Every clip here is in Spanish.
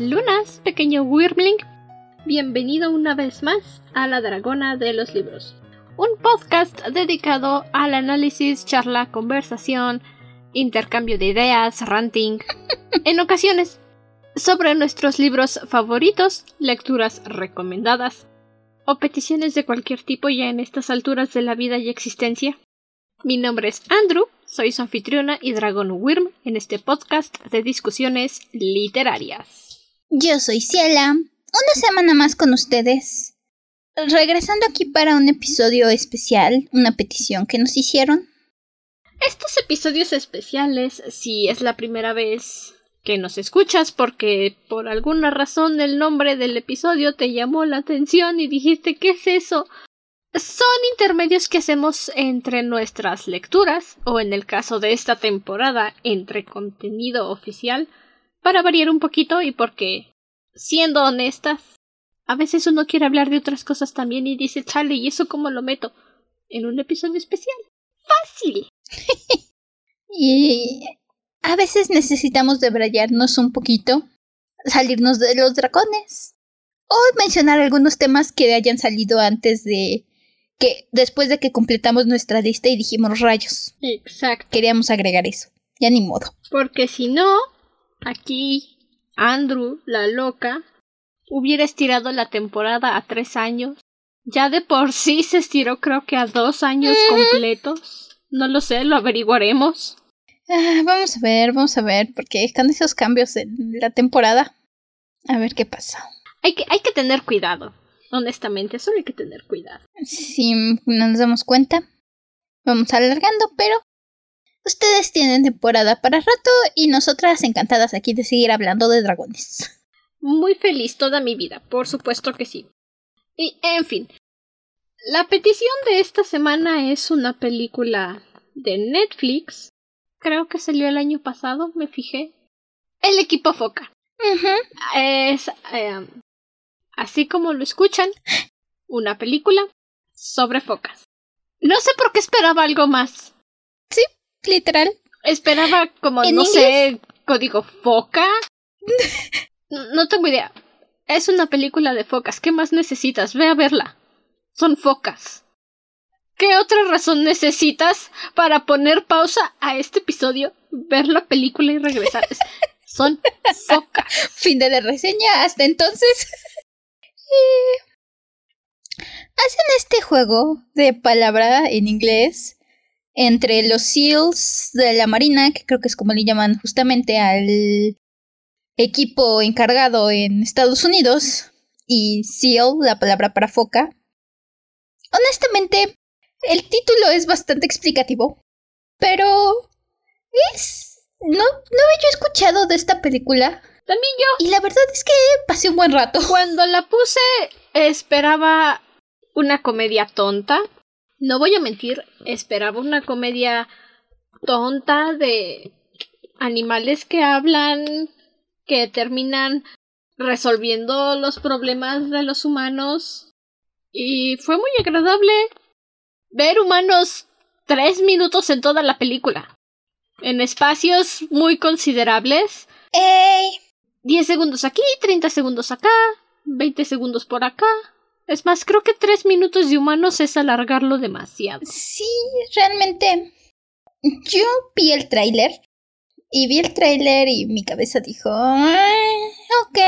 Lunas, pequeño Wyrmling. Bienvenido una vez más a La Dragona de los Libros, un podcast dedicado al análisis, charla, conversación, intercambio de ideas, ranting, en ocasiones, sobre nuestros libros favoritos, lecturas recomendadas o peticiones de cualquier tipo ya en estas alturas de la vida y existencia. Mi nombre es Andrew, soy su anfitriona y Dragon Wyrm en este podcast de discusiones literarias. Yo soy Ciela, una semana más con ustedes. Regresando aquí para un episodio especial, una petición que nos hicieron. Estos episodios especiales, si es la primera vez que nos escuchas porque por alguna razón el nombre del episodio te llamó la atención y dijiste ¿qué es eso? Son intermedios que hacemos entre nuestras lecturas, o en el caso de esta temporada, entre contenido oficial, para variar un poquito y porque, siendo honestas, a veces uno quiere hablar de otras cosas también y dice, chale, ¿y eso cómo lo meto? En un episodio especial. ¡Fácil! y a veces necesitamos debrayarnos un poquito, salirnos de los dragones, o mencionar algunos temas que hayan salido antes de que después de que completamos nuestra lista y dijimos rayos. Exacto. Queríamos agregar eso. Ya ni modo. Porque si no, aquí Andrew, la loca, hubiera estirado la temporada a tres años. Ya de por sí se estiró creo que a dos años completos. No lo sé, lo averiguaremos. Ah, vamos a ver, vamos a ver, porque con esos cambios en la temporada, a ver qué pasa. Hay que, hay que tener cuidado. Honestamente, solo hay que tener cuidado. Si no nos damos cuenta, vamos alargando, pero ustedes tienen temporada para rato y nosotras encantadas aquí de seguir hablando de dragones. Muy feliz toda mi vida, por supuesto que sí. Y, en fin, la petición de esta semana es una película de Netflix. Creo que salió el año pasado, me fijé. El equipo Foca. Es eh, así como lo escuchan, una película sobre focas. No sé por qué esperaba algo más. Sí, literal. Esperaba como, no sé, código foca. no tengo idea. Es una película de focas. ¿Qué más necesitas? Ve a verla. Son focas. ¿Qué otra razón necesitas para poner pausa a este episodio, ver la película y regresar? Son focas. Fin de la reseña. Hasta entonces. Hacen este juego de palabra en inglés entre los SEALs de la Marina, que creo que es como le llaman justamente al equipo encargado en Estados Unidos, y SEAL, la palabra para foca. Honestamente, el título es bastante explicativo, pero es... No, no había escuchado de esta película también yo. Y la verdad es que pasé un buen rato. Cuando la puse, esperaba una comedia tonta. No voy a mentir, esperaba una comedia tonta de animales que hablan, que terminan resolviendo los problemas de los humanos. Y fue muy agradable ver humanos tres minutos en toda la película. En espacios muy considerables. ¡Ey! 10 segundos aquí, 30 segundos acá, 20 segundos por acá. Es más, creo que 3 minutos de humanos es alargarlo demasiado. Sí, realmente. Yo vi el tráiler. Y vi el tráiler y mi cabeza dijo... ok.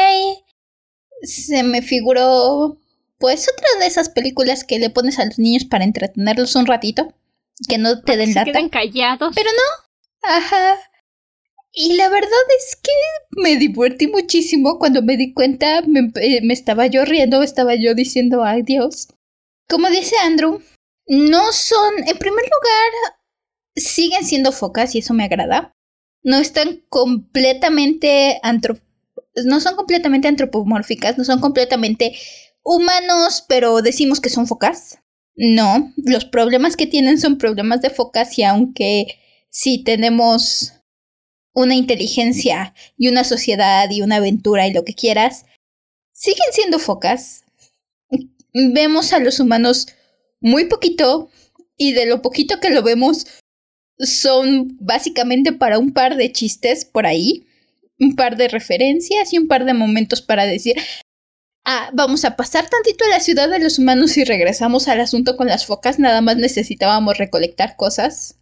Se me figuró... Pues otra de esas películas que le pones a los niños para entretenerlos un ratito. Que no te den se queden callados. Pero no. Ajá. Y la verdad es que me divertí muchísimo cuando me di cuenta, me, eh, estaba yo riendo, estaba yo diciendo ay Dios. Como dice Andrew, no son, en primer lugar, siguen siendo focas y eso me agrada. No están completamente antrop no son completamente antropomórficas, no son completamente humanos, pero decimos que son focas. No, los problemas que tienen son problemas de focas y aunque sí tenemos una inteligencia y una sociedad y una aventura y lo que quieras, siguen siendo focas. Vemos a los humanos muy poquito y de lo poquito que lo vemos son básicamente para un par de chistes por ahí. un par de referencias y un par de momentos para decir, ah, vamos a pasar tantito a la ciudad de los humanos y regresamos al asunto con las focas, nada más necesitábamos recolectar cosas.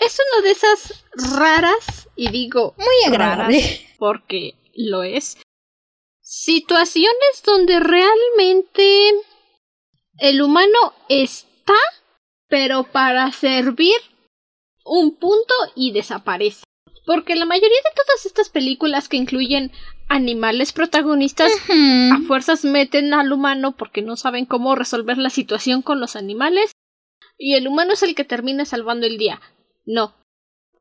Es una de esas raras, y digo muy agradable, raras porque lo es, situaciones donde realmente el humano está, pero para servir un punto y desaparece. Porque la mayoría de todas estas películas que incluyen animales protagonistas a fuerzas meten al humano porque no saben cómo resolver la situación con los animales y el humano es el que termina salvando el día. No.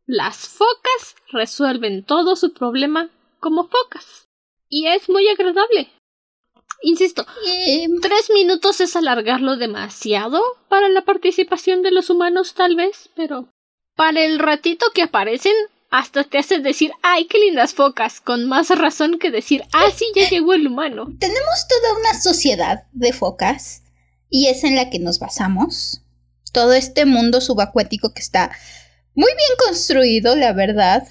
Las focas resuelven todo su problema como focas. Y es muy agradable. Insisto, tres minutos es alargarlo demasiado para la participación de los humanos tal vez, pero para el ratito que aparecen hasta te hace decir ¡ay, qué lindas focas! con más razón que decir ¡ah, sí, ya llegó el humano! tenemos toda una sociedad de focas y es en la que nos basamos. Todo este mundo subacuático que está muy bien construido, la verdad.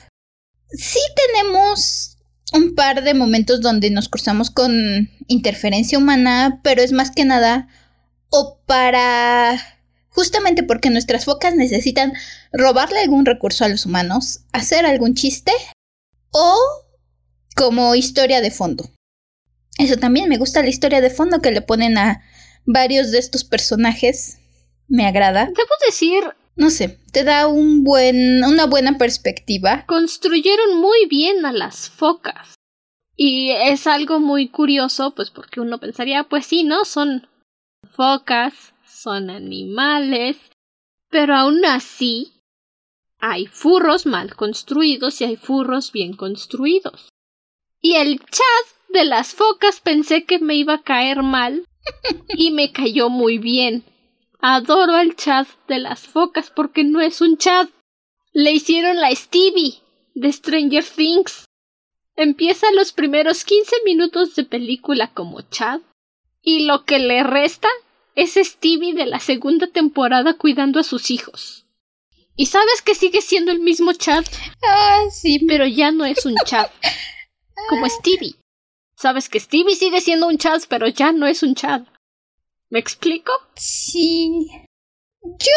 Sí tenemos un par de momentos donde nos cruzamos con interferencia humana, pero es más que nada o para justamente porque nuestras focas necesitan robarle algún recurso a los humanos, hacer algún chiste o como historia de fondo. Eso también me gusta la historia de fondo que le ponen a varios de estos personajes. Me agrada. Debo decir, No sé, te da un buen, una buena perspectiva. construyeron muy bien a las focas. Y es algo muy curioso, pues porque uno pensaría, pues sí, ¿no? Son focas, son animales, pero aún así hay furros mal construidos y hay furros bien construidos. Y el chat de las focas pensé que me iba a caer mal y me cayó muy bien. Adoro al chat de las focas porque no es un chat. Le hicieron la Stevie de Stranger Things. Empieza los primeros 15 minutos de película como Chad y lo que le resta es Stevie de la segunda temporada cuidando a sus hijos. Y sabes que sigue siendo el mismo Chad, Ah, sí. pero ya no es un Chad. Como Stevie. Sabes que Stevie sigue siendo un Chad, pero ya no es un Chad. ¿Me explico? Sí. Yo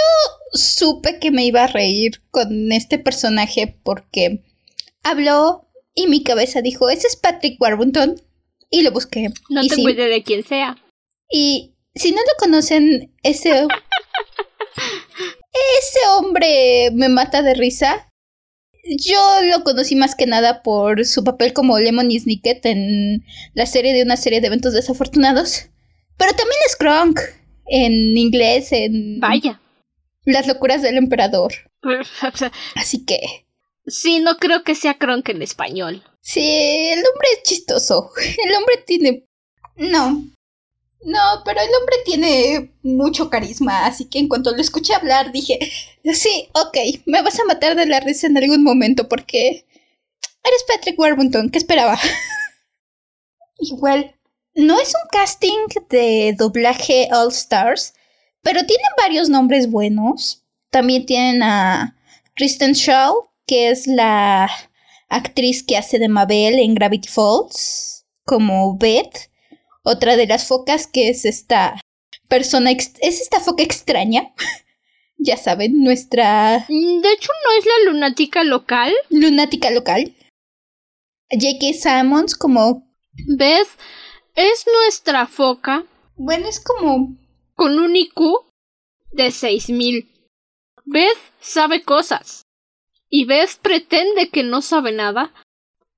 supe que me iba a reír con este personaje porque habló y mi cabeza dijo, ese es Patrick Warburton. Y lo busqué. No y tengo sí. idea de quién sea. Y si no lo conocen, ese... ese hombre me mata de risa. Yo lo conocí más que nada por su papel como Lemony Snicket en la serie de una serie de eventos desafortunados. Pero también es Kronk en inglés, en Vaya. Las locuras del emperador. Así que, Sí, no creo que sea Kronk en español. sí, el hombre es chistoso. El hombre tiene... No. No, pero el hombre tiene mucho carisma, así que en cuanto lo escuché hablar dije, sí, ok, me vas a matar de la risa en algún momento porque eres Patrick Warburton, ¿qué esperaba? Igual, no es un casting de doblaje All Stars, pero tienen varios nombres buenos. También tienen a Kristen Shaw, que es la actriz que hace de Mabel en Gravity Falls, como Beth. Otra de las focas que es esta persona, es esta foca extraña. ya saben, nuestra Mm, De hecho, no es la lunática local. lunática local. J.K. Simmons como... Beth es nuestra foca Bueno, es como... con un IQ de 6000. Beth sabe cosas. Y Beth pretende que no sabe nada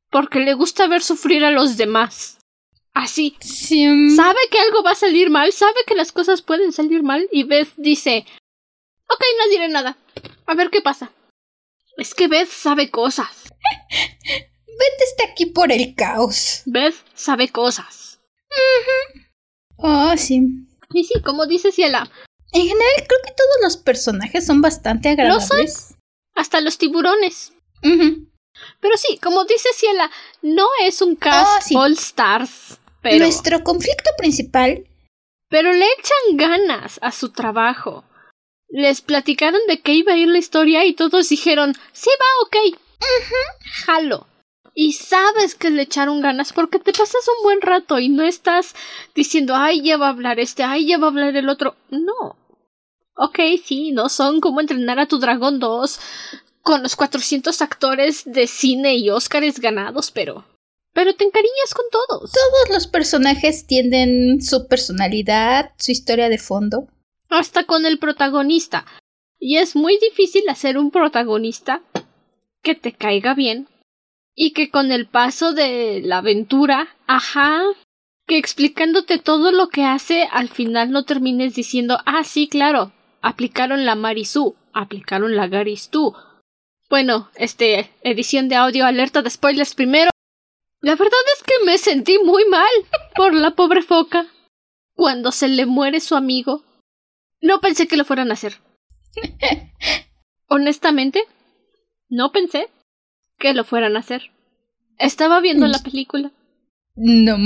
porque le gusta ver sufrir a los demás. Así. sí, Sabe que algo va a salir mal, sabe que las cosas pueden salir mal y Beth dice, ok, no diré nada. A ver qué pasa. Es que Beth sabe cosas. Beth está aquí por el caos. Beth sabe cosas. Oh, sí. Y sí, como dice Ciela, En general, creo que todos los personajes son bastante agradables. hasta los tiburones. Pero sí, como dice Ciela, no es un cast Ah, sí. All Stars. Pero, Nuestro conflicto principal pero le echan ganas a su trabajo. Les platicaron de qué iba a ir la historia y todos dijeron, sí va, ok. Jalo. Y sabes que le echaron ganas porque te pasas un buen rato y no estás diciendo, ay, ya va a hablar este, ay, ya va a hablar el otro. No. Ok, sí, no son como entrenar a tu dragón 2 con los 400 actores de cine y Óscares ganados, pero... Pero te encariñas con todos. Todos los personajes tienen su personalidad, su historia de fondo. Hasta con el protagonista. Y es muy difícil hacer un protagonista que te caiga bien y que con el paso de la aventura, ajá, que explicándote todo lo que hace, al final no termines diciendo, ah, sí, claro, aplicaron la Marisú, aplicaron la Garistú. Bueno, este, edición de audio, alerta de spoilers primero. La verdad es que me sentí muy mal por la pobre foca. Cuando se le muere su amigo. No pensé que lo fueran a hacer. Honestamente, no pensé que lo fueran a hacer. Estaba viendo la película. No.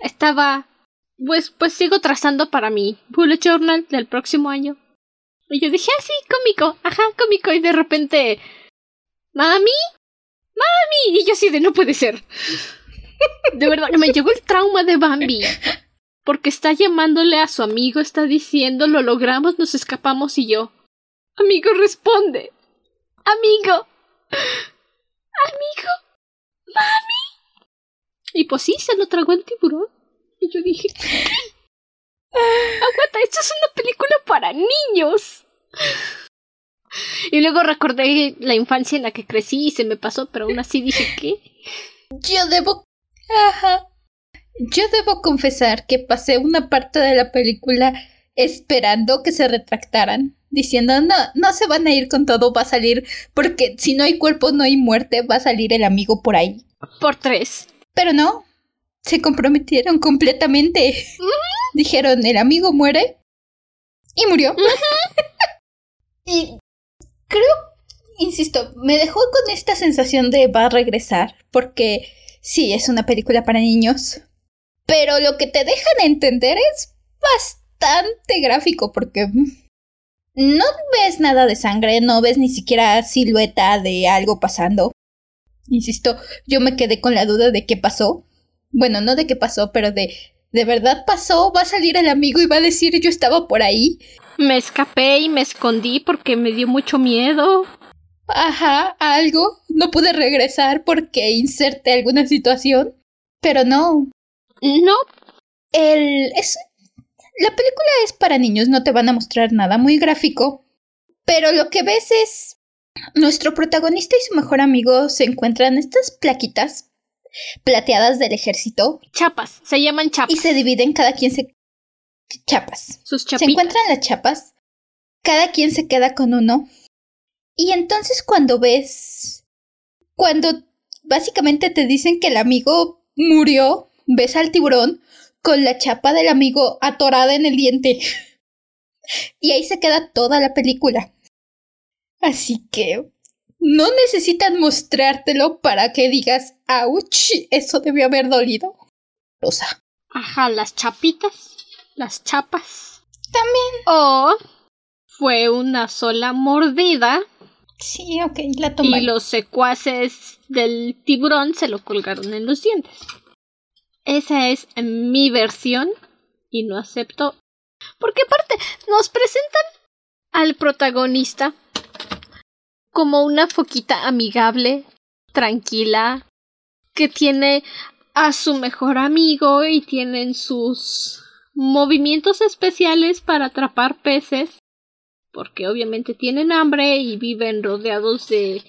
Estaba. Pues, pues sigo trazando para mi bullet journal del próximo año. Y yo dije, ah, sí, cómico, ajá, cómico. Y de repente. ¡Mami! ¡Mami! Y yo así de no puede ser. De verdad, me llegó el trauma de Bambi. Porque está llamándole a su amigo, está diciendo, lo logramos, nos escapamos y yo. Amigo, responde. Amigo. Amigo. ¡Mami! Y pues sí, se lo tragó el tiburón. Y yo dije, Aguanta, esto es una película para niños. Y luego recordé la infancia en la que crecí y se me pasó, pero aún así dije que... Yo debo... Ajá. Yo debo confesar que pasé una parte de la película esperando que se retractaran, diciendo, no, no se van a ir con todo, va a salir, porque si no hay cuerpo, no hay muerte, va a salir el amigo por ahí. Por tres. Pero no, se comprometieron completamente. Dijeron, el amigo muere y murió. y creo, insisto, me dejó con esta sensación de va a regresar, porque sí, es una película para niños. Pero lo que te dejan entender es bastante gráfico, porque no ves nada de sangre, no ves ni siquiera silueta de algo pasando. Insisto, yo me quedé con la duda de qué pasó. Bueno, no de qué pasó, pero de ¿De verdad pasó? ¿Va a salir el amigo y va a decir yo estaba por ahí? Me escapé y me escondí porque me dio mucho miedo. Ajá, algo. No pude regresar porque inserté alguna situación. Pero no. No. El. Es. La película es para niños, no te van a mostrar nada muy gráfico. Pero lo que ves es. Nuestro protagonista y su mejor amigo se encuentran estas plaquitas plateadas del ejército. Chapas, se llaman chapas. Y se dividen, cada quien se... Chapas. Sus Se encuentran las chapas, cada quien se queda con uno. Y entonces cuando ves... Cuando básicamente te dicen que el amigo murió, ves al tiburón con la chapa del amigo atorada en el diente. y ahí se queda toda la película. Así que no necesitan mostrártelo para que digas, ¡auch! Eso debió haber dolido. Rosa. Ajá, las chapitas, las chapas. También. O fue una sola mordida. Sí, ok, la tomé. Y los secuaces del tiburón se lo colgaron en los dientes. Esa es mi versión y no acepto. Porque aparte, nos presentan al protagonista como una foquita amigable, tranquila, que tiene a su mejor amigo y tienen sus movimientos especiales para atrapar peces, porque obviamente tienen hambre y viven rodeados de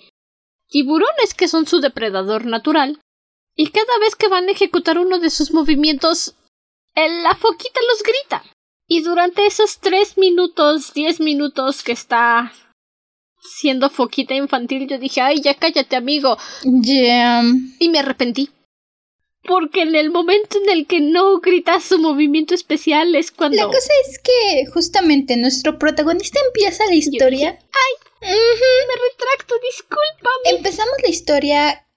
tiburones que son su depredador natural. Y cada vez que van a ejecutar uno de sus movimientos, la foquita los grita. Y durante esos tres minutos, diez minutos que está siendo foquita infantil, yo dije, ay, ya cállate, amigo. Ya. Y me arrepentí. Porque en el momento en el que no grita su movimiento especial es cuando. La cosa es que justamente nuestro protagonista empieza la historia. ay, me retracto, discúlpame. Empezamos la historia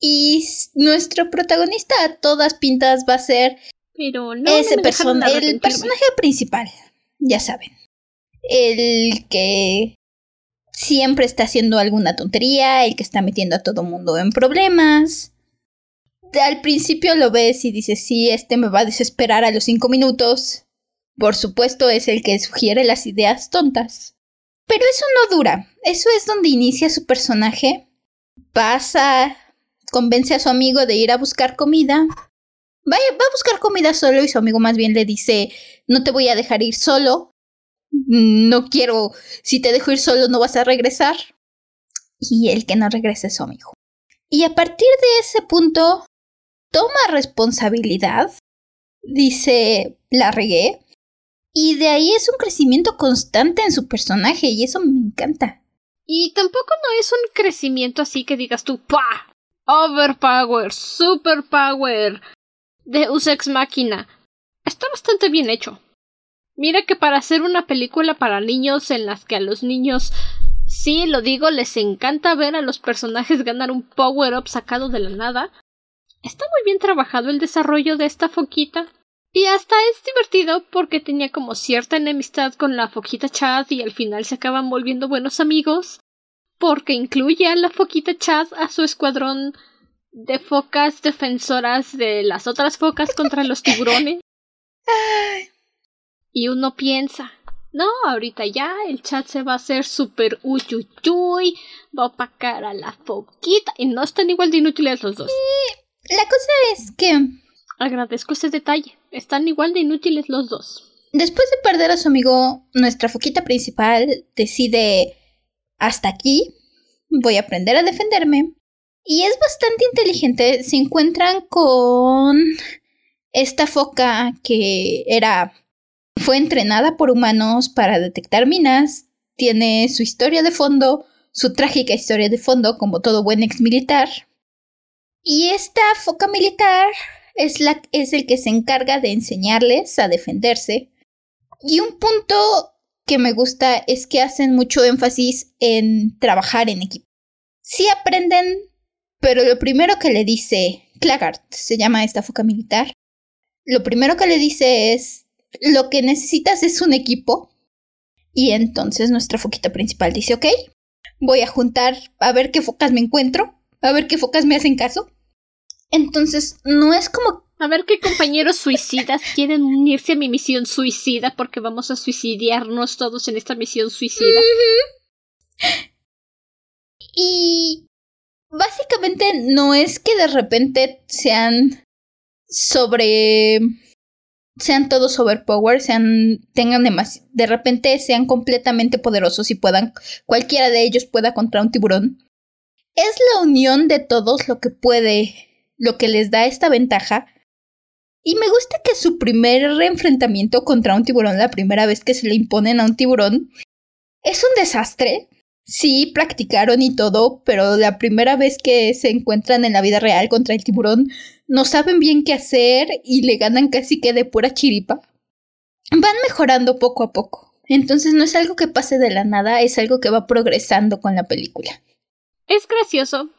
y nuestro protagonista a todas pintas va a ser. Pero no. Ese persona, el personaje principal. Ya saben. El que siempre está haciendo alguna tontería, el que está metiendo a todo mundo en problemas. al principio lo ves y dices, sí, este me va a desesperar a los cinco minutos. Por supuesto es el que sugiere las ideas tontas. Pero eso no dura. Eso es donde inicia su personaje. Pasa, convence a su amigo de ir a buscar comida. Vaya, va a buscar comida solo y su amigo más bien le dice, no te voy a dejar ir solo. No quiero, si te dejo ir solo no vas a regresar. Y el que no regrese es su amigo. Y a partir de ese punto, toma responsabilidad. Dice, la regué. Y de ahí es un crecimiento constante en su personaje y eso me encanta. Y tampoco no es un crecimiento así que digas tú, ¡pa! Overpower, superpower, Deus Ex Máquina. Está bastante bien hecho. Mira que para hacer una película para niños en las que a los niños, sí lo digo, les encanta ver a los personajes ganar un power up sacado de la nada, está muy bien trabajado el desarrollo de esta foquita. Y hasta es divertido porque tenía como cierta enemistad con la foquita Chad y al final se acaban volviendo buenos amigos. Porque incluye a la foquita Chad a su escuadrón de focas defensoras de las otras focas contra los tiburones. Y uno piensa, no, ahorita ya el chat se va a hacer súper uyuyuy, va a opacar a la foquita y no están igual de inútiles los dos. La cosa es que Agradezco ese detalle. Están igual de inútiles los dos. Después de perder a su amigo, nuestra foquita principal decide hasta aquí, voy a aprender a defenderme. Y es bastante inteligente. Se encuentran con esta foca que era fue entrenada por humanos para detectar minas, tiene su historia de fondo, su trágica historia de fondo como todo buen ex militar. Y esta foca militar es, la, es el que se encarga de enseñarles a defenderse. Y un punto que me gusta es que hacen mucho énfasis en trabajar en equipo. Sí aprenden, pero lo primero que le dice Claggart, se llama esta foca militar, lo primero que le dice es, lo que necesitas es un equipo. Y entonces nuestra foquita principal dice, ok, voy a juntar a ver qué focas me encuentro, a ver qué focas me hacen caso. Entonces, no es como... A ver qué compañeros suicidas quieren unirse a mi misión suicida porque vamos a suicidiarnos todos en esta misión suicida. Y básicamente no es que de repente sean sobre sean todos overpower, sean tengan demasiado, de repente sean completamente poderosos y puedan cualquiera de ellos pueda contra un tiburón. Es la unión de todos lo que puede lo que les da esta ventaja. Y me gusta que su primer enfrentamiento contra un tiburón, la primera vez que se le imponen a un tiburón, es un desastre. Sí, practicaron y todo, pero la primera vez que se encuentran en la vida real contra el tiburón, no saben bien qué hacer y le ganan casi que de pura chiripa. Van mejorando poco a poco. Entonces no es algo que pase de la nada, es algo que va progresando con la película. Es gracioso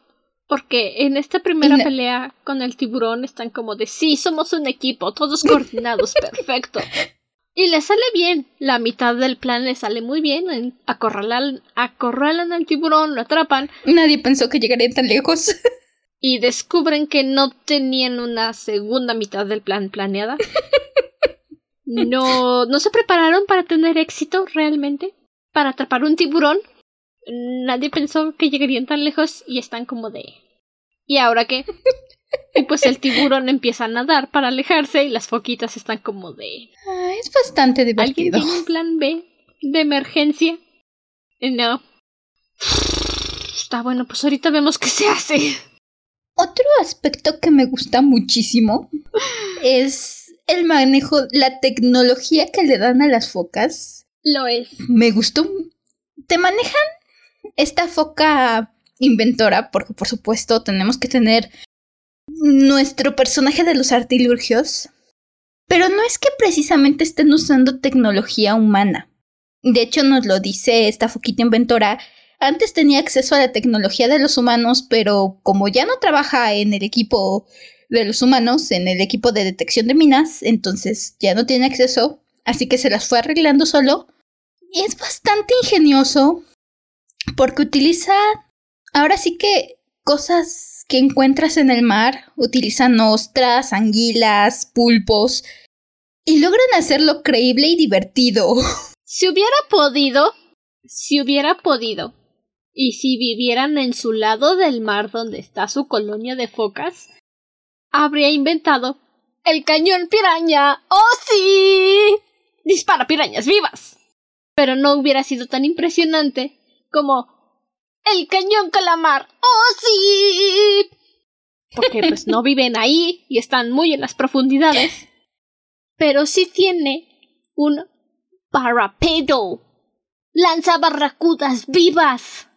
porque en esta primera pelea con el tiburón están como de sí, somos un equipo, todos coordinados, perfecto. Y le sale bien, la mitad del plan le sale muy bien, acorralan, acorralan al tiburón, lo atrapan. Nadie pensó que llegarían tan lejos. y descubren que no tenían una segunda mitad del plan planeada. No, no se prepararon para tener éxito realmente, para atrapar un tiburón nadie pensó que llegarían tan lejos y están como de... ¿Y ahora qué? y pues el tiburón empieza a nadar para alejarse y las foquitas están como de... Ah, es bastante divertido. ¿Alguien tiene un plan B de emergencia? No. Está bueno, pues ahorita vemos qué se hace. Otro aspecto que me gusta muchísimo es el manejo, la tecnología que le dan a las focas. Lo es. Me gustó. Te manejan esta foca inventora, porque por supuesto tenemos que tener nuestro personaje de los artilurgios, pero no es que precisamente estén usando tecnología humana. De hecho, nos lo dice esta foquita inventora. Antes tenía acceso a la tecnología de los humanos, pero como ya no trabaja en el equipo de los humanos, en el equipo de detección de minas, entonces ya no tiene acceso, así que se las fue arreglando solo. Es bastante ingenioso porque utiliza, ahora sí que cosas que encuentras en el mar. Utilizan ostras, anguilas, pulpos. Y logran hacerlo creíble y divertido. Si hubiera podido, si hubiera podido, y si vivieran en su lado del mar donde está su colonia de focas, habría inventado el cañón piraña. ¡Oh sí! Dispara pirañas vivas. Pero no hubiera sido tan impresionante como el cañón calamar. ¡Oh sí! Porque pues no viven ahí y están muy en las profundidades. Pero sí tiene un Parapedo. Lanza barracudas vivas.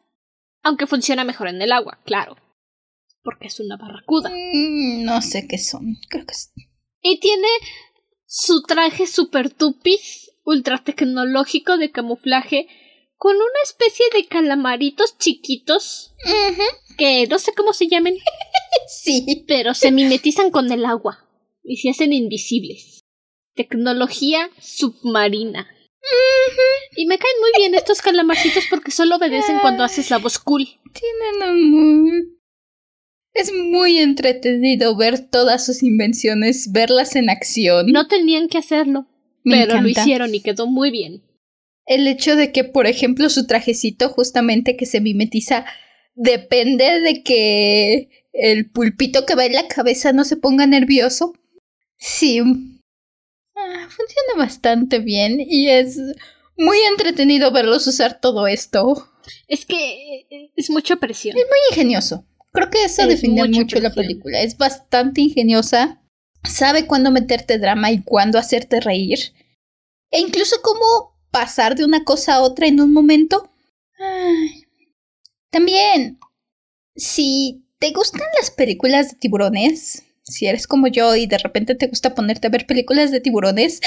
Aunque funciona mejor en el agua, claro. Porque es una barracuda. Mm, no sé qué son. Creo que es. Y tiene su traje super tupis, ultra tecnológico de camuflaje, con una especie de calamaritos chiquitos. Que no sé cómo se llamen. sí. Pero se mimetizan con el agua. Y se hacen invisibles. Tecnología submarina. Y me caen muy bien estos calamarcitos porque solo obedecen cuando haces la voz cool. Tienen un Es muy entretenido ver todas sus invenciones, verlas en acción. No tenían que hacerlo, pero lo hicieron y quedó muy bien. El hecho de que, por ejemplo, su trajecito justamente que se mimetiza depende de que el pulpito que va en la cabeza no se ponga nervioso. Sí, Ah, funciona bastante bien y es muy entretenido verlos usar todo esto. Es que eh, es mucha presión. Es muy ingenioso. Creo que eso define mucho la película. Es bastante ingeniosa. Sabe cuándo meterte drama y cuándo hacerte reír. E incluso cómo pasar de una cosa a otra en un momento. También, si te gustan las películas de tiburones, si eres como yo y de repente te gusta ponerte a ver películas de tiburones,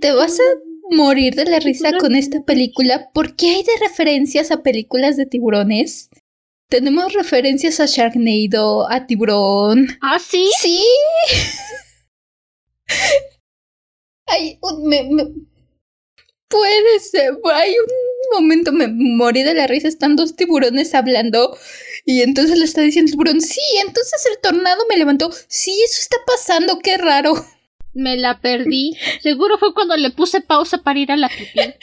te vas a morir de la risa con esta película porque hay de referencias a películas de tiburones. Tenemos referencias a Sharknado, a Tiburón. ¿Ah, sí? Sí. Ay, me, me, puede ser. Hay un momento me morí de la risa. Están dos tiburones hablando y entonces le está diciendo el tiburón, sí, entonces el tornado me levantó. Sí, eso está pasando, qué raro. Me la perdí. Seguro fue cuando le puse pausa para ir a la pipí.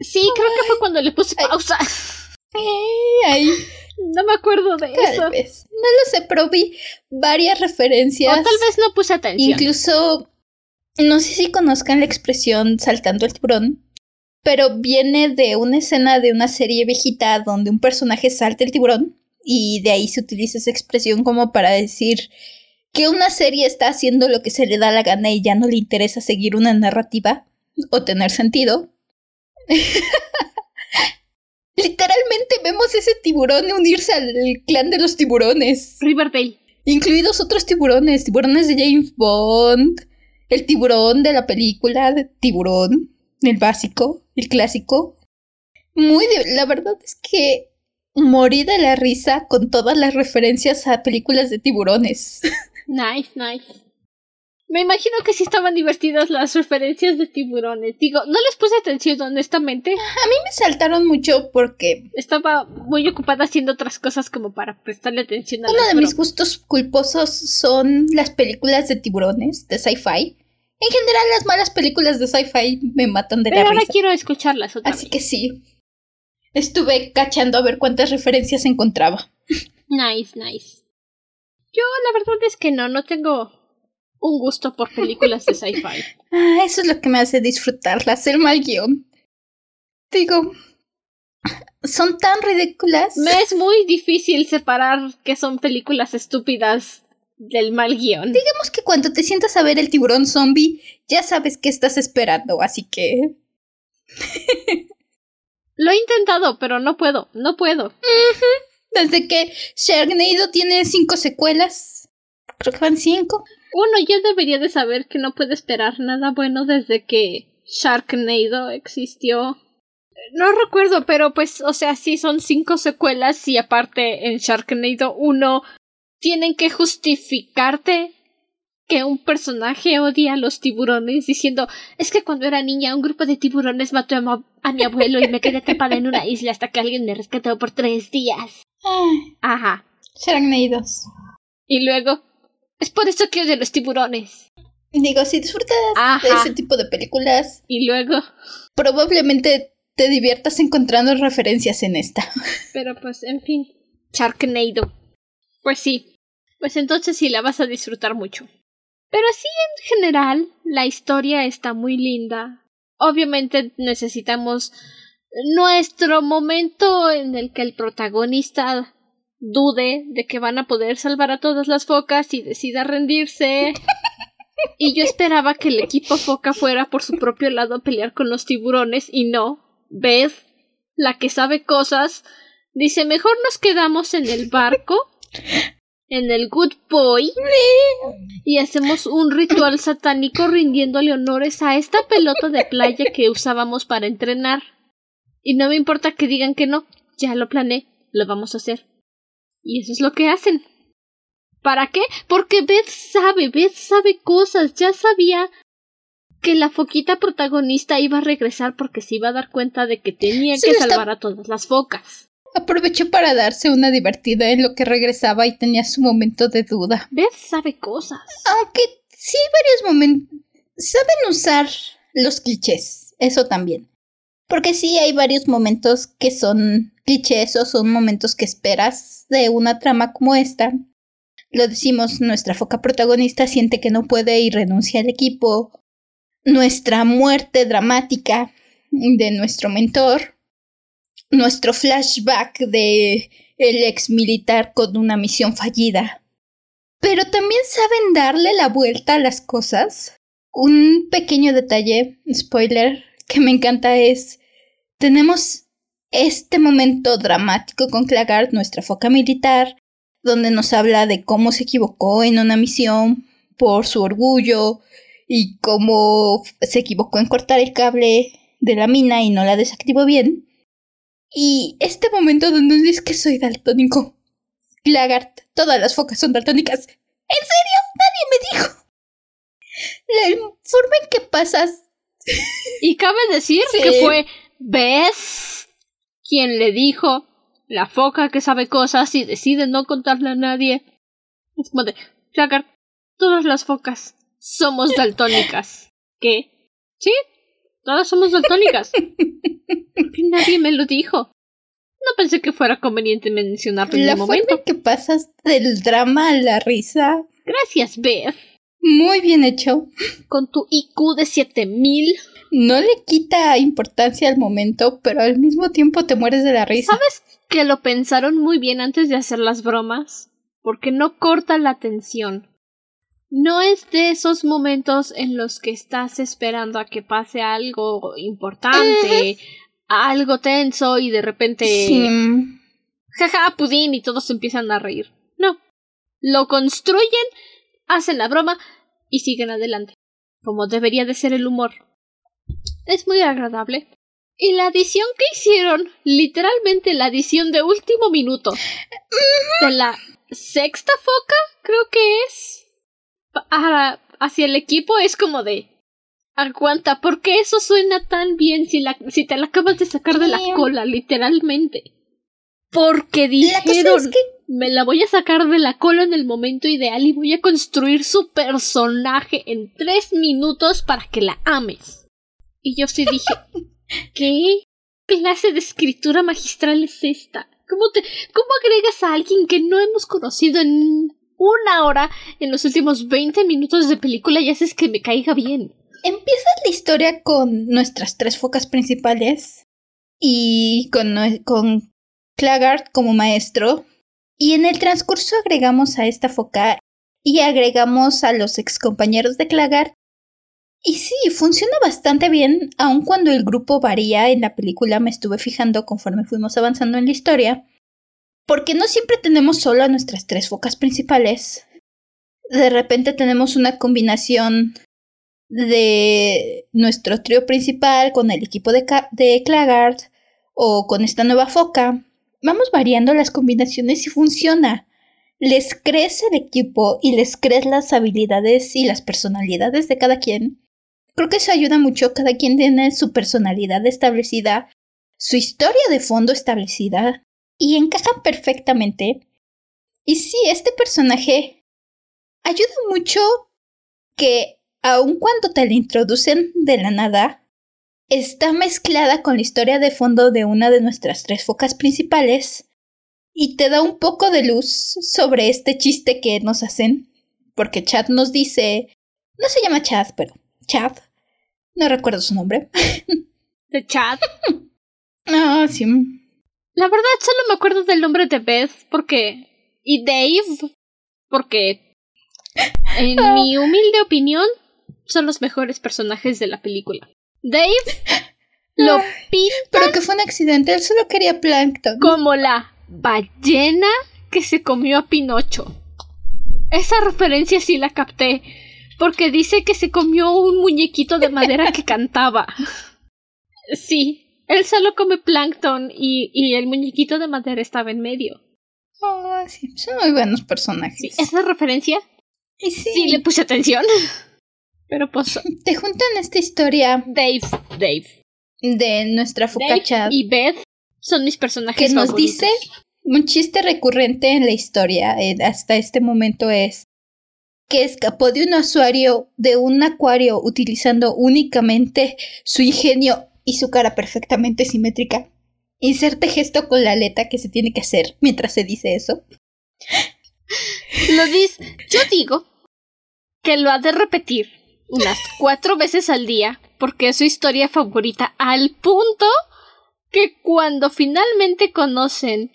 Sí, creo que fue cuando le puse pausa. Ay, No me acuerdo de eso. No lo sé, pero vi varias referencias. O tal vez no puse atención. Incluso, no sé si conozcan la expresión saltando el tiburón, pero viene de una escena de una serie viejita donde un personaje salta el tiburón y de ahí se utiliza esa expresión como para decir que una serie está haciendo lo que se le da la gana y ya no le interesa seguir una narrativa o tener sentido. Literalmente vemos ese tiburón unirse al clan de los tiburones. Riverdale. Incluidos otros tiburones, tiburones de James Bond, el tiburón de la película de tiburón, el básico, el clásico. Muy la verdad es que morí de la risa con todas las referencias a películas de tiburones. Nice, nice. Me imagino que sí estaban divertidas las referencias de tiburones. Digo, no les puse atención, honestamente. A mí me saltaron mucho porque... Estaba muy ocupada haciendo otras cosas como para prestarle atención a Uno de mis gustos culposos son las películas de tiburones, de sci-fi. En general, las malas películas de sci-fi me matan de Pero la ahora quiero escucharlas otra Así que sí estuve cachando a ver cuántas referencias encontraba. Nice, nice. Yo la verdad es que no, no tengo un gusto por películas de sci-fi. ah, eso es lo que me hace disfrutarlas, el mal guion. Digo, son tan ridículas. Me es muy difícil separar que son películas estúpidas del mal guion. Digamos que cuando te sientas a ver el tiburón zombie, ya sabes qué estás esperando, así que... Lo he intentado, pero no puedo, no puedo. Desde que Sharknado tiene cinco secuelas. Creo que van cinco. Uno ya debería de saber que no puede esperar nada bueno desde que Sharknado existió. No recuerdo, pero pues, o sea, sí son cinco secuelas y aparte en Sharknado 1 tienen que justificarte que un personaje odia a los tiburones diciendo es que cuando era niña un grupo de tiburones mató a, mi abuelo y me quedé atrapada en una isla hasta que alguien me rescató por tres días. Ajá. Sharknados. Y luego, es por eso que odio los tiburones. Digo, si disfrutas de ese tipo de películas, Y luego, probablemente te diviertas encontrando referencias en esta. pero pues, en fin. Sharknado. Pues sí. Pues entonces sí la vas a disfrutar mucho. Pero sí, en general, la historia está muy linda. Obviamente necesitamos nuestro momento en el que el protagonista dude de que van a poder salvar a todas las focas y decida rendirse. Y yo esperaba que el equipo foca fuera por su propio lado a pelear con los tiburones y no. Beth, la que sabe cosas, dice mejor nos quedamos en el barco, en el Good Boy, y hacemos un ritual satánico rindiéndole honores a esta pelota de playa que usábamos para entrenar. Y no me importa que digan que no, ya lo planeé, lo vamos a hacer. Y eso es lo que hacen. ¿Para qué? Porque Beth sabe, Beth sabe cosas, ya sabía que la foquita protagonista iba a regresar porque se iba a dar cuenta de que tenía que está- salvar a todas las focas. Aprovechó para darse una divertida en lo que regresaba y tenía su momento de duda. Beth sabe cosas. Aunque sí varios momentos... Saben usar los clichés, eso también. Porque sí hay varios momentos que son clichés o son momentos que esperas de una trama como esta. Lo decimos, nuestra foca protagonista siente que no puede y renuncia al equipo. Nuestra muerte dramática de nuestro mentor. Nuestro flashback de el ex militar con una misión fallida. Pero también saben darle la vuelta a las cosas. Un pequeño detalle, spoiler, que me encanta es, tenemos este momento dramático con Claggart, nuestra foca militar, donde nos habla de cómo se equivocó en una misión por su orgullo y cómo se equivocó en cortar el cable de la mina y no la desactivó bien. Y este momento donde nos dice que soy daltónico. Claggart, todas las focas son daltónicas. ¿En serio? Nadie me dijo. La forma en que pasas. Y cabe decir Sí. que fue Beth quien le dijo la foca que sabe cosas y decide no contarle a nadie. Es como de, Claggart, todas las focas somos daltónicas. ¿Qué? Sí, todas somos daltónicas. Nadie me lo dijo. No pensé que fuera conveniente mencionarlo en La el momento. en que pasas del drama a la risa. Gracias, Beth. Muy bien hecho. Con tu IQ de 7000. No le quita importancia al momento, pero al mismo tiempo te mueres de la risa. ¿Sabes que lo pensaron muy bien antes de hacer las bromas? Porque no corta la tensión. No es de esos momentos en los que estás esperando a que pase algo importante, algo tenso y de repente Sí. jaja, pudín y todos empiezan a reír. No. Lo construyen, hacen la broma y siguen adelante. Como debería de ser el humor. Es muy agradable. Y la adición que hicieron, literalmente la adición de último minuto de la sexta foca, creo que es, hacia el equipo es como de... Aguanta, ¿por qué eso suena tan bien si, la, si te la acabas de sacar de la cola, literalmente? Porque La dijeron, es que me la voy a sacar de la cola en el momento ideal y voy a construir su personaje en tres minutos para que la ames. Y yo sí dije, ¿qué clase de escritura magistral es esta? ¿Cómo, te, ¿Cómo agregas a alguien que no hemos conocido en una hora en los últimos 20 minutos de película y haces que me caiga bien? empieza la historia con nuestras tres focas principales y con, con Claggart como maestro. Y en el transcurso agregamos a esta foca y agregamos a los excompañeros de Claggart. Y sí, funciona bastante bien, aun cuando el grupo varía en la película, me estuve fijando conforme fuimos avanzando en la historia. Porque no siempre tenemos solo a nuestras tres focas principales. De repente tenemos una combinación de nuestro trío principal con el equipo de, de Claggart o con esta nueva foca. Vamos variando las combinaciones y funciona. Les crees el equipo y les crees las habilidades y las personalidades de cada quien. Creo que eso ayuda mucho. Cada quien tiene su personalidad establecida, su historia de fondo establecida y encajan perfectamente. Y sí, este personaje ayuda mucho que, aun cuando te la introducen de la nada, está mezclada con la historia de fondo de una de nuestras tres focas principales y te da un poco de luz sobre este chiste que nos hacen, porque Chad nos dice, no se llama Chad, pero Chad, no recuerdo su nombre. ¿De Chad? Ah, sí. La verdad solo me acuerdo del nombre de Beth porque... y Dave porque... En Ah. mi humilde opinión son los mejores personajes de la película. Dave lo pinta Pero que fue un accidente, él solo quería plancton. como la ballena que se comió a Pinocho. Esa referencia sí la capté, porque dice que se comió un muñequito de madera que cantaba. Sí, él solo come plancton y, y el muñequito de madera estaba en medio. Ah, sí, son muy buenos personajes. Sí, esa referencia sí, sí le puse atención. Pero pues, te juntan esta historia Dave, Dave, de nuestra focacha y Beth son mis personajes que nos favoritos. dice un chiste recurrente en la historia eh, hasta este momento es que escapó de un usuario de un acuario utilizando únicamente su ingenio y su cara perfectamente simétrica. Inserte gesto con la aleta que se tiene que hacer mientras se dice eso. Lo dice. Yo digo que lo ha de repetir unas cuatro veces al día porque es su historia favorita al punto que cuando finalmente conocen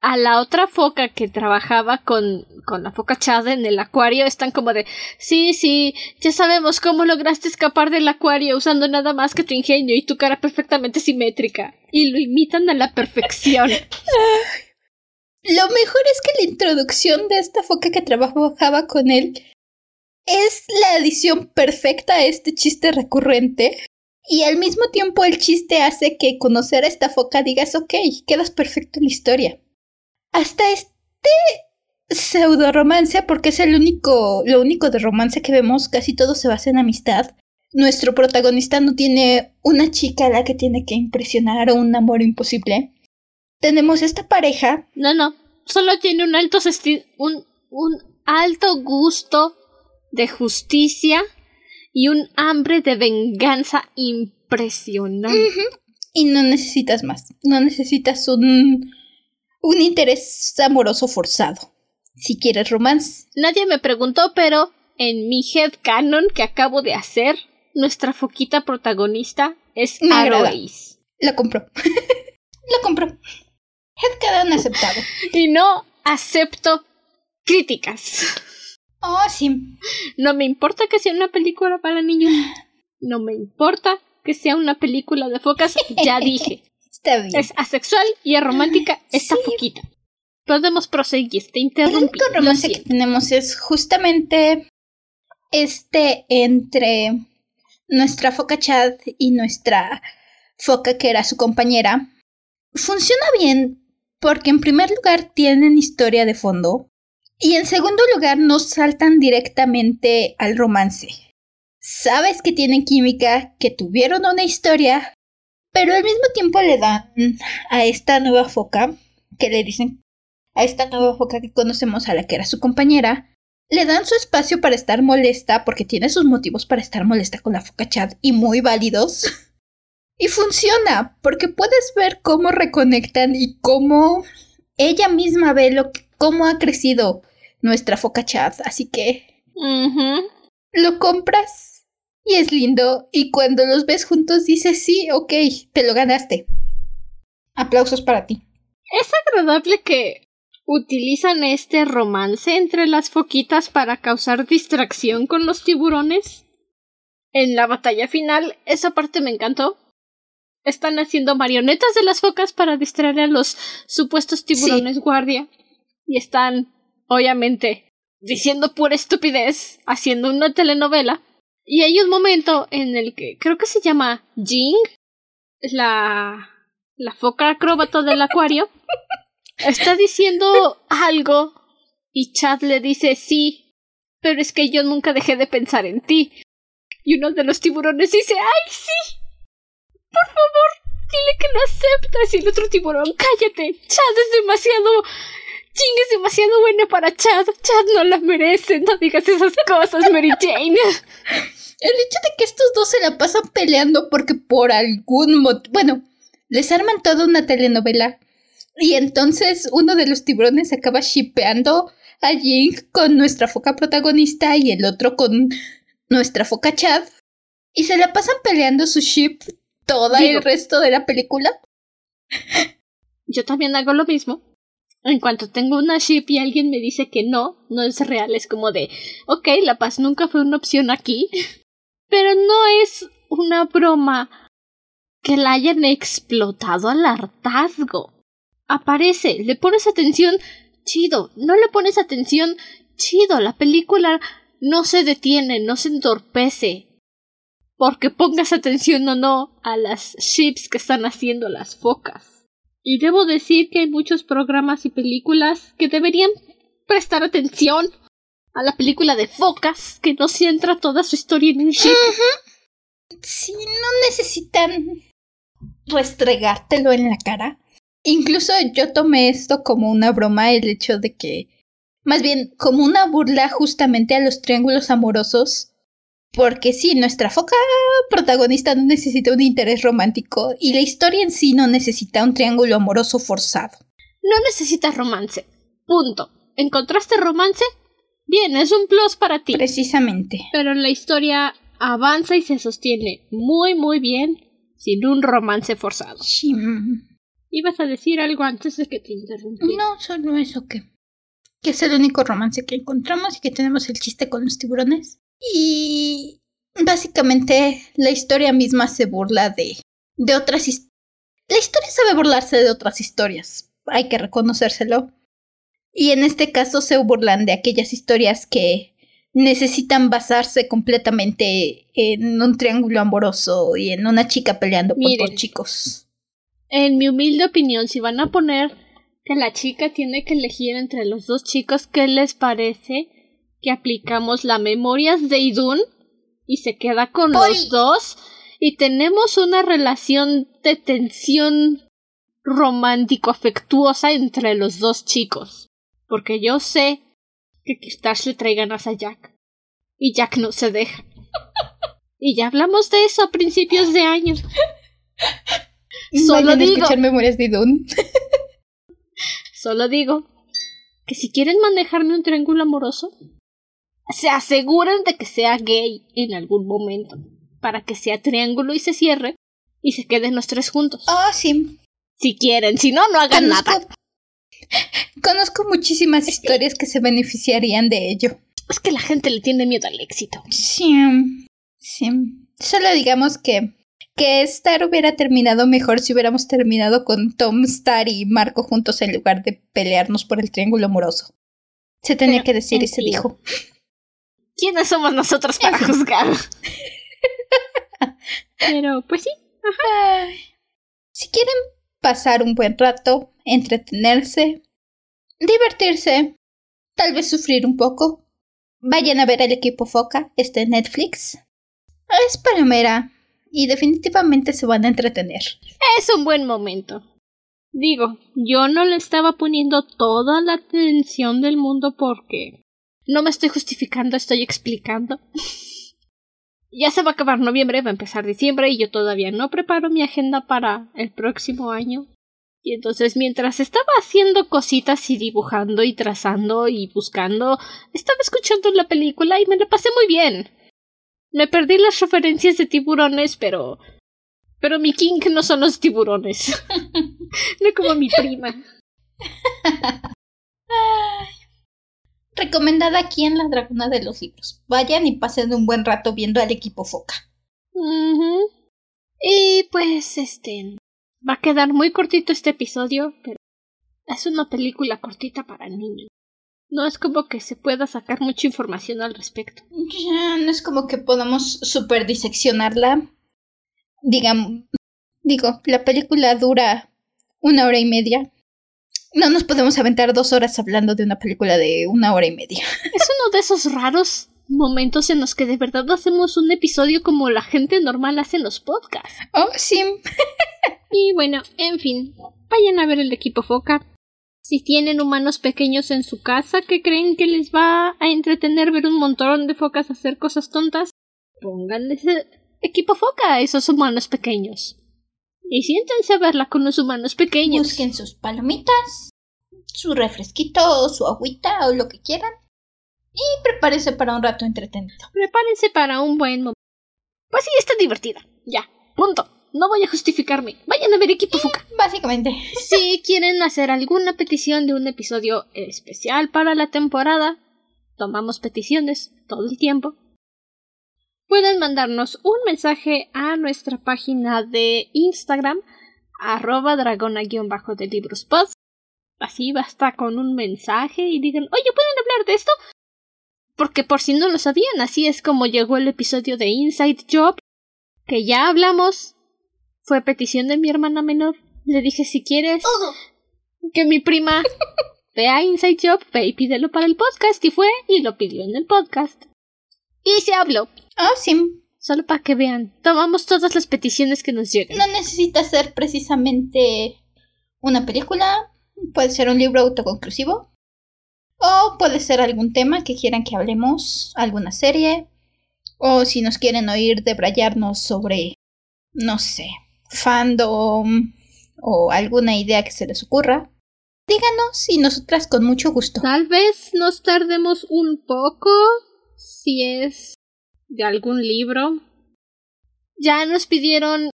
a la otra foca que trabajaba con, con la foca Chad en el acuario están como de sí, sí, ya sabemos cómo lograste escapar del acuario usando nada más que tu ingenio y tu cara perfectamente simétrica y lo imitan a la perfección. Lo mejor es que la introducción de esta foca que trabajaba con él es la adición perfecta a este chiste recurrente. Y al mismo tiempo el chiste hace que conocer a esta foca digas, ok, quedas perfecto en la historia. Hasta este pseudo romance, porque es el único, lo único de romance que vemos, casi todo se basa en amistad. Nuestro protagonista no tiene una chica a la que tiene que impresionar o un amor imposible. Tenemos esta pareja No, no. Solo tiene un alto un, un alto gusto de justicia y un hambre de venganza impresionante. Y no necesitas más. No necesitas un, un interés amoroso forzado. Si quieres romance. Nadie me preguntó, pero en mi headcanon que acabo de hacer, nuestra foquita protagonista es. Arois. La compro. la compro. Headcanon aceptado. Y no acepto críticas. Oh, sí. No me importa que sea una película para niños. No me importa que sea una película de focas. Ya dije. Está bien. Es asexual y es romántica esta Sí. foquita. Podemos proseguir, te El interrumpí. único lo romance que tenemos es justamente este entre nuestra foca Chad y nuestra foca que era su compañera. Funciona bien porque en primer lugar tienen historia de fondo y en segundo lugar no saltan directamente al romance. Sabes que tienen química, que tuvieron una historia, pero al mismo tiempo le dan a esta nueva foca, que le dicen a esta nueva foca que conocemos a la que era su compañera, le dan su espacio para estar molesta porque tiene sus motivos para estar molesta con la foca Chad y muy válidos. Y funciona porque puedes ver cómo reconectan y cómo ella misma ve lo que, cómo ha crecido nuestra foca Chad. Así que lo compras y es lindo y cuando los ves juntos dices sí, ok, te lo ganaste. Aplausos para ti. Es agradable que utilizan este romance entre las foquitas para causar distracción con los tiburones. En la batalla final, esa parte me encantó. Están haciendo marionetas de las focas para distraer a los supuestos tiburones guardia. Y están, obviamente, diciendo pura estupidez, haciendo una telenovela. Y hay un momento en el que creo que se llama Jing, la, la foca acróbata del acuario, está diciendo algo y Chad le dice sí, pero es que yo nunca dejé de pensar en ti. Y uno de los tiburones dice, ¡ay, sí! Por favor, dile que lo aceptas. Y el otro tiburón, cállate, Chad es demasiado... Ching es demasiado buena para Chad. Chad no la merece. No digas esas cosas, Mary Jane. El hecho de que estos dos se la pasan peleando porque por algún motivo. Bueno, les arman toda una telenovela. Y entonces uno de los tiburones acaba shipeando a Jing con nuestra foca protagonista y el otro con nuestra foca Chad. Y se la pasan peleando su ship todo el resto de la película. Yo también hago lo mismo. En cuanto tengo una ship y alguien me dice que no, no es real, es como de, ok, la paz nunca fue una opción aquí. Pero no es una broma que la hayan explotado al hartazgo. Aparece, le pones atención, chido, no le pones atención, chido, la película no se detiene, no se entorpece. Porque pongas atención o no a las ships que están haciendo las focas. Y debo decir que hay muchos programas y películas que deberían prestar atención a la película de focas, que no centra toda su historia en un ship. Si no necesitan restregártelo en la cara. Incluso yo tomé esto como una broma, el hecho de que, más bien como una burla justamente a los triángulos amorosos, porque sí, nuestra foca protagonista no necesita un interés romántico y la historia en sí no necesita un triángulo amoroso forzado. No necesitas romance. Punto. ¿Encontraste romance? Bien, es un plus para ti. Precisamente. Pero la historia avanza y se sostiene muy muy bien sin un romance forzado. Sí. ¿Ibas a decir algo antes de que te interrumpiera? No, solo eso que, que es el único romance que encontramos y que tenemos el chiste con los tiburones. Y básicamente la historia misma se burla de, de otras historias. La historia sabe burlarse de otras historias, hay que reconocérselo. Y en este caso se burlan de aquellas historias que necesitan basarse completamente en un triángulo amoroso y en una chica peleando por dos chicos. En mi humilde opinión, si van a poner que la chica tiene que elegir entre los dos chicos, ¿qué les parece que aplicamos la memorias de Idun y se queda con los dos y tenemos una relación de tensión romántico afectuosa entre los dos chicos? Porque yo sé que quizás le traigan a Jack. Y Jack no se deja. y ya hablamos de eso a principios de año. Solo digo. Escuchar memorias de Solo digo que si quieren manejarme un triángulo amoroso, se aseguren de que sea gay en algún momento, para que sea triángulo y se cierre y se queden los tres juntos. Ah, sí. Si quieren, si no, no hagan nada. Conozco muchísimas historias que se beneficiarían de ello. Es que la gente le tiene miedo al éxito. Sí. Sí. Solo digamos que que Star hubiera terminado mejor si hubiéramos terminado con Tom, Star y Marco juntos en lugar de pelearnos por el triángulo amoroso. Se tenía que decir y se dijo. ¿Quiénes somos nosotros para juzgar? Pero, pues sí. Si quieren pasar un buen rato, entretenerse, divertirse, tal vez sufrir un poco, vayan a ver el equipo Foca, este Netflix. Es palomera, y definitivamente se van a entretener. Es un buen momento. Digo, yo no le estaba poniendo toda la atención del mundo porque no me estoy justificando, estoy explicando. ya se va a acabar noviembre, va a empezar diciembre y yo todavía no preparo mi agenda para el próximo año. Y entonces mientras estaba haciendo cositas y dibujando y trazando y buscando, estaba escuchando la película y me la pasé muy bien. Me perdí las referencias de tiburones, pero. Pero mi king no son los tiburones. no como mi prima. Recomendada aquí en la Dragona de los Libros. Vayan y pasen un buen rato viendo al equipo Foca. Y pues, este. Va a quedar muy cortito este episodio, pero es una película cortita para niños. No es como que se pueda sacar mucha información al respecto. Ya, no es como que podamos super diseccionarla. Digamos, digo, la película dura una hora y media. No nos podemos aventar dos horas hablando de una película de una hora y media. Es uno de esos raros momentos en los que de verdad hacemos un episodio como la gente normal hace en los podcasts. Oh, sí. y bueno, en fin, vayan a ver el equipo Foca Si tienen humanos pequeños en su casa que creen que les va a entretener ver un montón de focas hacer cosas tontas, pónganles equipo foca a esos humanos pequeños. Y siéntense a verla con los humanos pequeños. Busquen sus palomitas, su refresquito, su agüita o lo que quieran. Y prepárense para un rato entretenido. Prepárense para un buen momento. Pues sí, está divertida. Ya, punto. No voy a justificarme. Vayan a ver equipo Fuca. Básicamente. Si quieren hacer alguna petición de un episodio especial para la temporada, tomamos peticiones todo el tiempo. Pueden mandarnos un mensaje a nuestra página de Instagram, arroba dragona-de libros Así basta con un mensaje y digan, oye, ¿pueden hablar de esto? Porque por si no lo sabían, así es como llegó el episodio de Inside Job, que ya hablamos. Fue petición de mi hermana menor. Le dije, si quieres que mi prima vea Inside Job, ve y pídelo para el podcast. Y fue y lo pidió en el podcast. Y se habló. Ah, sí. Solo para que vean. Tomamos todas las peticiones que nos llegan. No necesita ser precisamente una película. Puede ser un libro autoconclusivo. O puede ser algún tema que quieran que hablemos, alguna serie. O si nos quieren oír debrayarnos sobre, no sé, fandom o alguna idea que se les ocurra. Díganos y nosotras con mucho gusto. Tal vez nos tardemos un poco si es de algún libro. Ya nos pidieron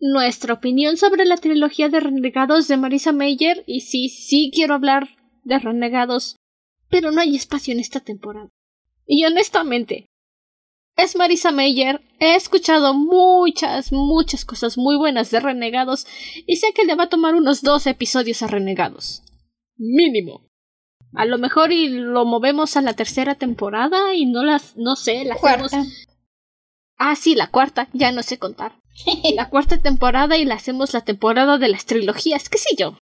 nuestra opinión sobre la trilogía de Renegados de Marisa Meyer y sí, sí quiero hablar de Renegados, pero no hay espacio en esta temporada. Y honestamente, es Marisa Meyer, he escuchado muchas, muchas cosas muy buenas de Renegados y sé que le va a tomar unos dos episodios a Renegados. Mínimo. A lo mejor y lo movemos a la tercera temporada y no las, no sé, la hacemos. Ah, sí, la cuarta, ya no sé contar. la cuarta temporada y la hacemos la temporada de las trilogías, qué sé yo.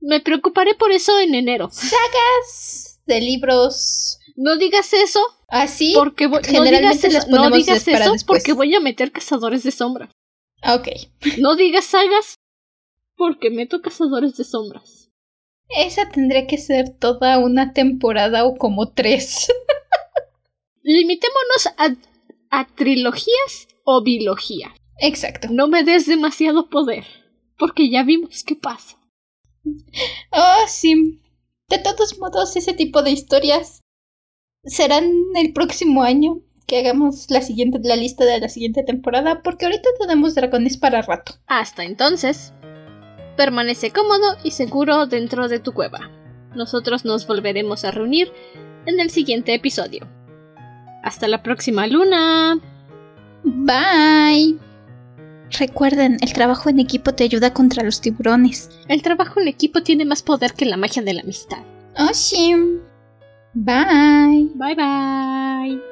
Me preocuparé por eso en enero. Sagas de libros. No digas eso. Así. Porque voy, no digas eso, no digas eso porque voy a meter cazadores de sombras. Ok. No digas sagas porque meto cazadores de sombras. Esa tendría que ser toda una temporada o como tres. Limitémonos a, a trilogías o bilogía. Exacto. No me des demasiado poder, porque ya vimos qué pasa. Oh, sí. De todos modos, ese tipo de historias serán el próximo año que hagamos la siguiente la lista de la siguiente temporada, porque ahorita tenemos dragones para rato. Hasta entonces, permanece cómodo y seguro dentro de tu cueva. Nosotros nos volveremos a reunir en el siguiente episodio. Hasta la próxima luna. Bye. Recuerden, el trabajo en equipo te ayuda contra los tiburones. El trabajo en equipo tiene más poder que la magia de la amistad. Oh, sí. Bye. Bye bye.